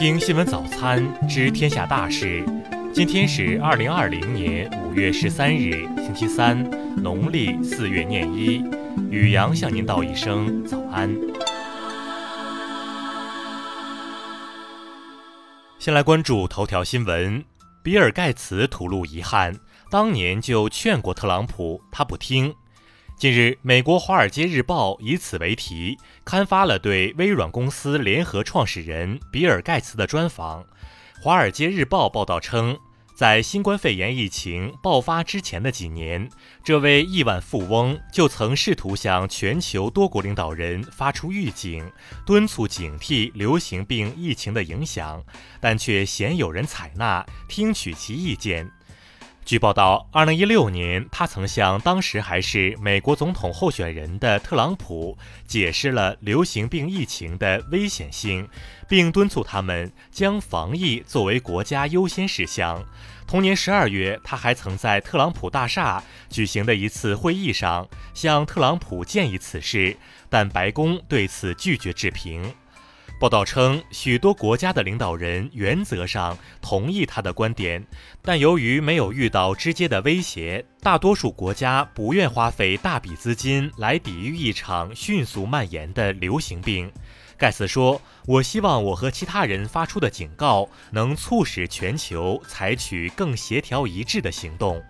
听新闻早餐知天下大事。今天是二零二零年五月十三日，星期三，农历四月廿一。雨阳向您道一声早安。先来关注头条新闻：比尔盖茨吐露遗憾，当年就劝过特朗普，他不听。近日，美国《华尔街日报》以此为题，刊发了对微软公司联合创始人比尔·盖茨的专访。《华尔街日报》报道称，在新冠肺炎疫情爆发之前的几年，这位亿万富翁就曾试图向全球多国领导人发出预警，敦促警惕流行病疫情的影响，但却鲜有人采纳，听取其意见。据报道，2016年，他曾向当时还是美国总统候选人的特朗普解释了流行病疫情的危险性，并敦促他们将防疫作为国家优先事项。同年12月，他还曾在特朗普大厦举行的一次会议上向特朗普建议此事，但白宫对此拒绝置评。报道称，许多国家的领导人原则上同意他的观点，但由于没有遇到直接的威胁，大多数国家不愿花费大笔资金来抵御一场迅速蔓延的流行病。盖茨说：“我希望我和其他人发出的警告能促使全球采取更协调一致的行动。”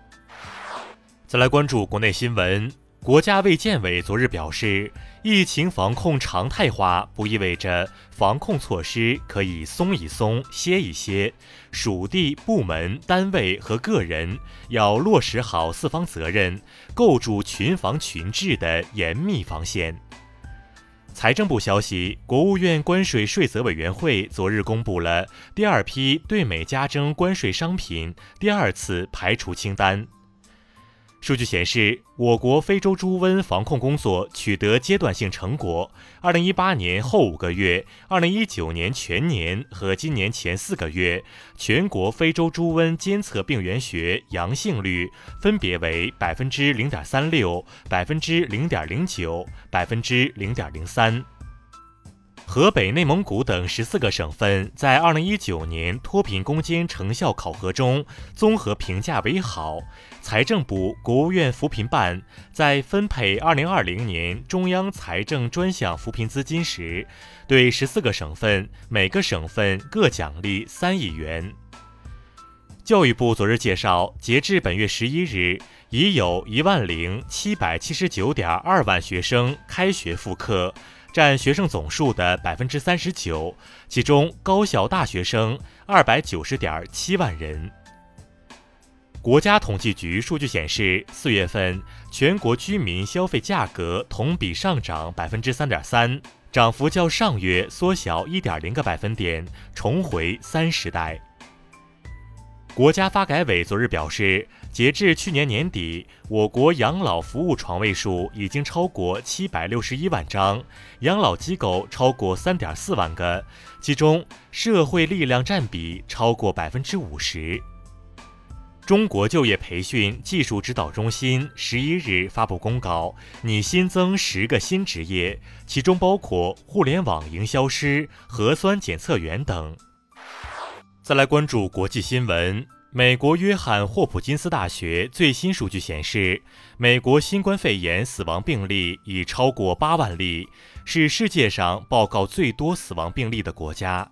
再来关注国内新闻。国家卫健委昨日表示，疫情防控常态化不意味着防控措施可以松一松、歇一歇。属地、部门、单位和个人要落实好四方责任，构筑群防群治的严密防线。财政部消息，国务院关税税则委员会昨日公布了第二批对美加征关税商品第二次排除清单。数据显示，我国非洲猪瘟防控工作取得阶段性成果。二零一八年后五个月、二零一九年全年和今年前四个月，全国非洲猪瘟监测病原学阳性率分别为百分之零点三六、百分之零点零九、百分之零点零三。河北、内蒙古等十四个省份在二零一九年脱贫攻坚成效考核中综合评价为好。财政部、国务院扶贫办在分配二零二零年中央财政专项扶贫资金时，对十四个省份每个省份各奖励三亿元。教育部昨日介绍，截至本月十一日，已有一万零七百七十九点二万学生开学复课。占学生总数的百分之三十九，其中高校大学生二百九十点七万人。国家统计局数据显示，四月份全国居民消费价格同比上涨百分之三点三，涨幅较上月缩小一点零个百分点，重回三时代。国家发改委昨日表示。截至去年年底，我国养老服务床位数已经超过七百六十一万张，养老机构超过三点四万个，其中社会力量占比超过百分之五十。中国就业培训技术指导中心十一日发布公告，拟新增十个新职业，其中包括互联网营销师、核酸检测员等。再来关注国际新闻。美国约翰霍普金斯大学最新数据显示，美国新冠肺炎死亡病例已超过八万例，是世界上报告最多死亡病例的国家。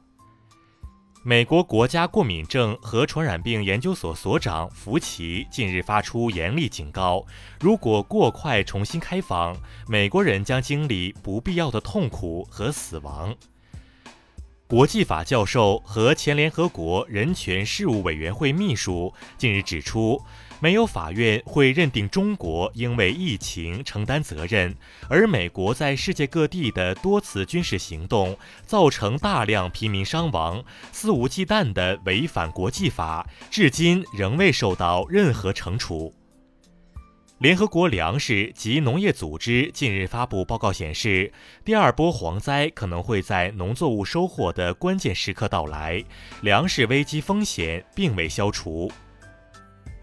美国国家过敏症和传染病研究所所长福奇近日发出严厉警告：如果过快重新开放，美国人将经历不必要的痛苦和死亡。国际法教授和前联合国人权事务委员会秘书近日指出，没有法院会认定中国应为疫情承担责任，而美国在世界各地的多次军事行动造成大量平民伤亡，肆无忌惮地违反国际法，至今仍未受到任何惩处。联合国粮食及农业组织近日发布报告显示，第二波蝗灾可能会在农作物收获的关键时刻到来，粮食危机风险并未消除。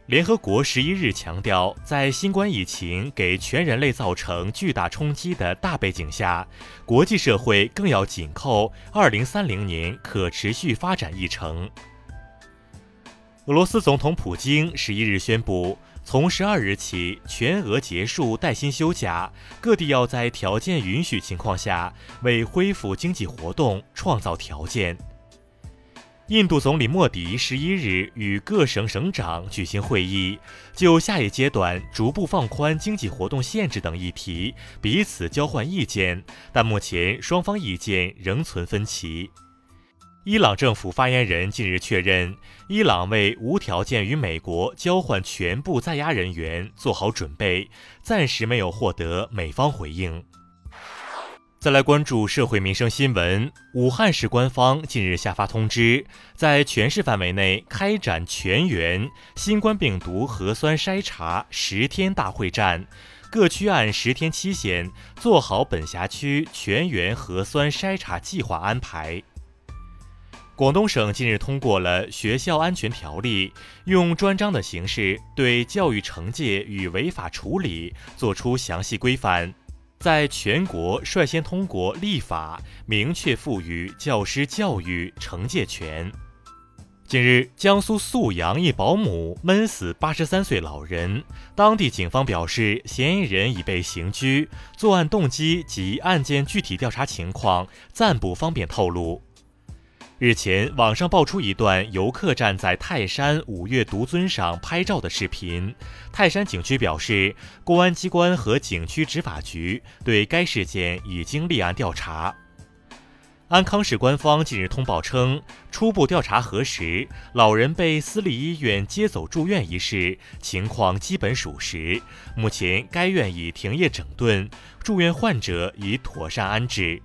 联合国十一日强调，在新冠疫情给全人类造成巨大冲击的大背景下，国际社会更要紧扣二零三零年可持续发展议程。俄罗斯总统普京十一日宣布，从十二日起全俄结束带薪休假，各地要在条件允许情况下为恢复经济活动创造条件。印度总理莫迪十一日与各省省长举行会议，就下一阶段逐步放宽经济活动限制等议题彼此交换意见，但目前双方意见仍存分歧。伊朗政府发言人近日确认，伊朗为无条件与美国交换全部在押人员做好准备，暂时没有获得美方回应。再来关注社会民生新闻。武汉市官方近日下发通知，在全市范围内开展全员新冠病毒核酸筛查十天大会战，各区按十天期限做好本辖区全员核酸筛查计划安排。广东省近日通过了《学校安全条例》，用专章的形式对教育惩戒与违法处理作出详细规范。在全国率先通过立法，明确赋予教师教育惩戒权。近日，江苏宿阳一保姆闷死八十三岁老人，当地警方表示，嫌疑人已被刑拘，作案动机及案件具体调查情况暂不方便透露。日前，网上爆出一段游客站在泰山五岳独尊上拍照的视频。泰山景区表示，公安机关和景区执法局对该事件已经立案调查。安康市官方近日通报称，初步调查核实，老人被私立医院接走住院一事情况基本属实。目前，该院已停业整顿，住院患者已妥善安置。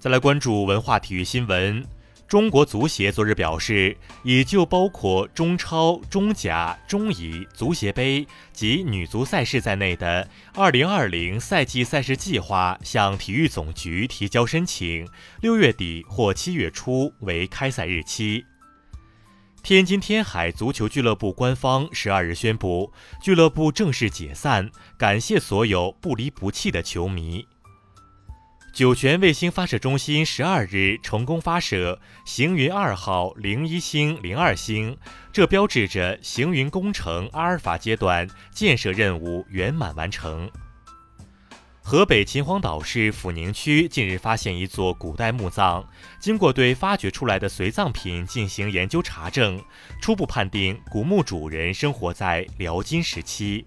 再来关注文化体育新闻。中国足协昨日表示，已就包括中超、中甲、中乙足协杯及女足赛事在内的2020赛季赛事计划向体育总局提交申请，六月底或七月初为开赛日期。天津天海足球俱乐部官方十二日宣布，俱乐部正式解散，感谢所有不离不弃的球迷。酒泉卫星发射中心十二日成功发射行云二号零一星零二星，这标志着行云工程阿尔法阶段建设任务圆满完成。河北秦皇岛市抚宁区近日发现一座古代墓葬，经过对发掘出来的随葬品进行研究查证，初步判定古墓主人生活在辽金时期。